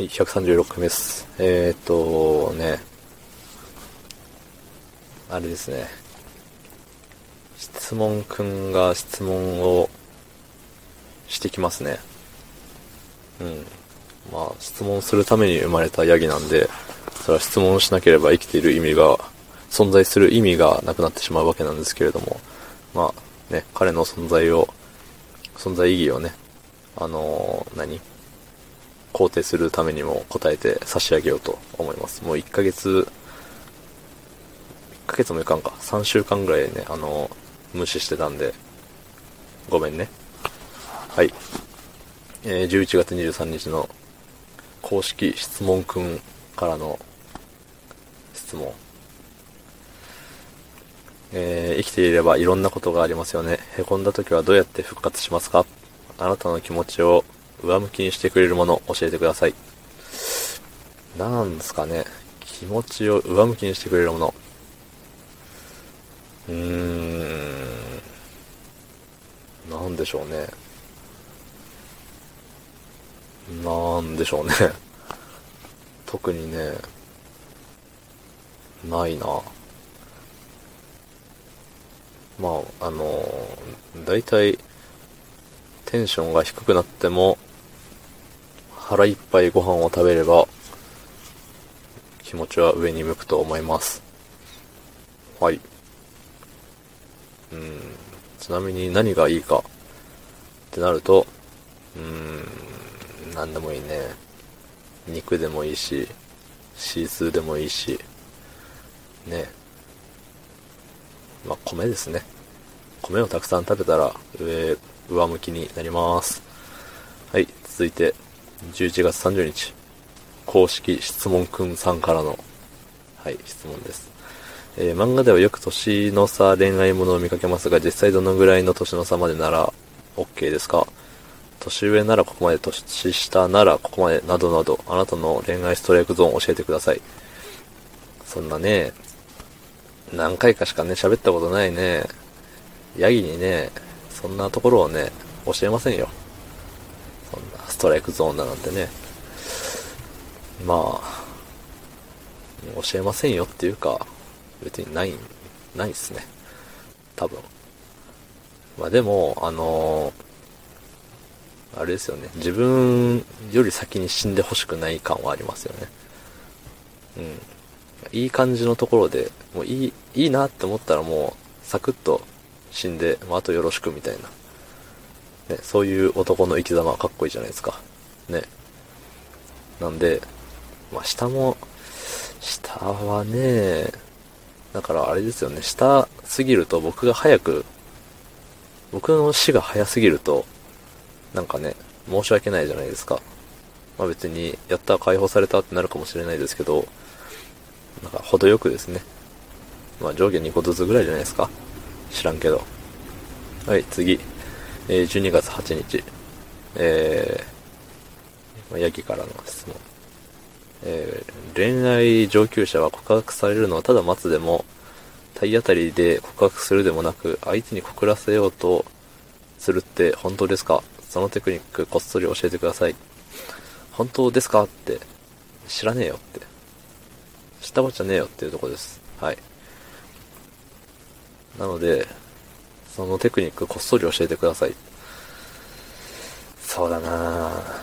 はい、136回目です。えーっとね、あれですね。質問くんが質問をしてきますね。うん。まあ、質問するために生まれたヤギなんで、それは質問しなければ生きている意味が、存在する意味がなくなってしまうわけなんですけれども、まあ、ね、彼の存在を、存在意義をね、あのー何？肯定するためにも答えて差し上げようと思います。もう1ヶ月、1ヶ月もいかんか。3週間ぐらいね、あの、無視してたんで、ごめんね。はい。えー、11月23日の公式質問くんからの質問。えー生きていればいろんなことがありますよね。凹んだ時はどうやって復活しますか？あなたの気持ちを上向きにしてくれるもの教えてください。なんですかね。気持ちを上向きにしてくれるもの。うーん。なんでしょうね。なんでしょうね。特にね、ないな。まあ、あの、大体、テンションが低くなっても、腹いっぱいご飯を食べれば、気持ちは上に向くと思います。はい。うん。ちなみに何がいいかってなると、うーん、なんでもいいね。肉でもいいし、シースーでもいいし、ね。まあ、米ですね。米をたくさん食べたら上、上向きになります。はい、続いて、11月30日、公式質問くんさんからの、はい、質問です。えー漫画ではよく年の差恋愛ものを見かけますが、実際どのぐらいの年の差までなら OK ですか？年上ならここまで、年下ならここまで、などなど、あなたの恋愛ストライクゾーンを教えてください。そんなね、何回かしかね、喋ったことないね、ヤギにね、そんなところをね、教えませんよ。ストライクゾーンだなんてね。まあ、教えませんよっていうか、別にない、ないっすね。多分。まあでも、あのあれですよね。自分より先に死んでほしくない感はありますよね。うん。いい感じのところで、もういい、いいなって思ったらもう、サクッと死んで、まあ、あとよろしくみたいな。ね、そういう男の生き様はかっこいいじゃないですか。ね。なんで、まあ、下も、下はね、だからあれですよね、下すぎると僕が早く、僕の死が早すぎると、なんかね、申し訳ないじゃないですか。まあ別に、やった解放されたってなるかもしれないですけど、なんか程よくですね。まあ上下2個ずつぐらいじゃないですか。知らんけど。はい、次。えー12月8日。えー、ヤギからの質問。えー恋愛上級者は告白されるのはただ待つでも、体当たりで告白するでもなく、相手に告らせようとするって本当ですか？そのテクニックこっそり教えてください。本当ですか？って、知らねえよって。知ったこっちゃねえよっていうとこです。はい。なので、そのテクニックこっそり教えてください。そうだなぁ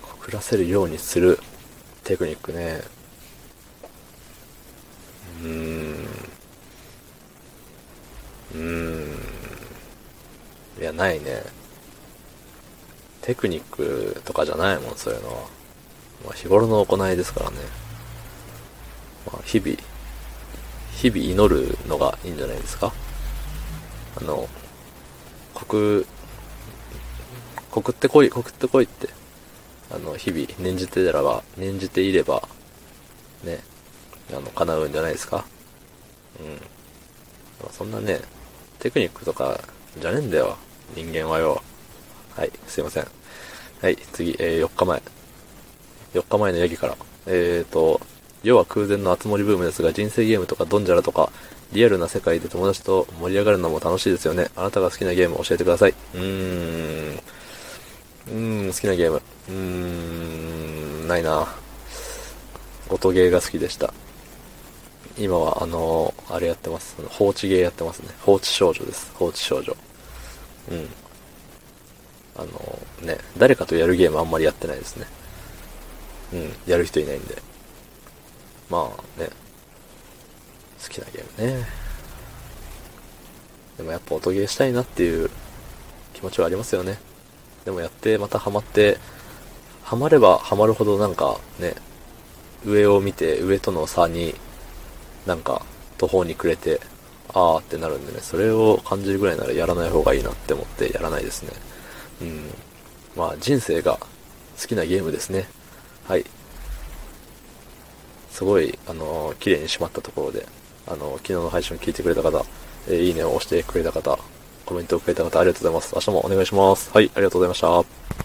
告らせるようにするテクニックね。うーん。うーん。いや、ないね。テクニックとかじゃないもん、そういうのは。まあ、日頃の行いですからね。まあ、日々、日々祈るのがいいんじゃないですか。あの、告、告ってこい、告ってこいって。あの、日々念じていれば、念じていれば、ね、あの、叶うんじゃないですか？うん。そんなね、テクニックとかじゃねえんだよ。人間はよ。はい、すいません。はい、次、えー4日前。4日前のヤギから。えーと、世は空前の熱盛ブームですが、人生ゲームとかドンジャラとか、リアルな世界で友達と盛り上がるのも楽しいですよね。あなたが好きなゲームを教えてください。うーん。うーん、好きなゲーム。うーん。ないな。音ゲーが好きでした。今は、あのーあれやってます。放置ゲーやってますね。放置少女です。放置少女。うん。あのーね、誰かとやるゲームあんまりやってないですね。うん、やる人いないんで。まあね、好きなゲームね。でもやっぱ音ゲーしたいなっていう気持ちはありますよね。でもやってまたハマって、ハマればハマるほどなんかね、上を見て上との差になんか途方に暮れて、あーってなるんでね、それを感じるぐらいならやらない方がいいなって思ってやらないですね。うん。まあ人生が好きなゲームですね。はい。すごい、あのー綺麗に締まったところで、あの昨日の配信を聞いてくれた方、えいいねを押してくれた方、コメントをくれた方、ありがとうございます。明日もお願いします。はい、ありがとうございました。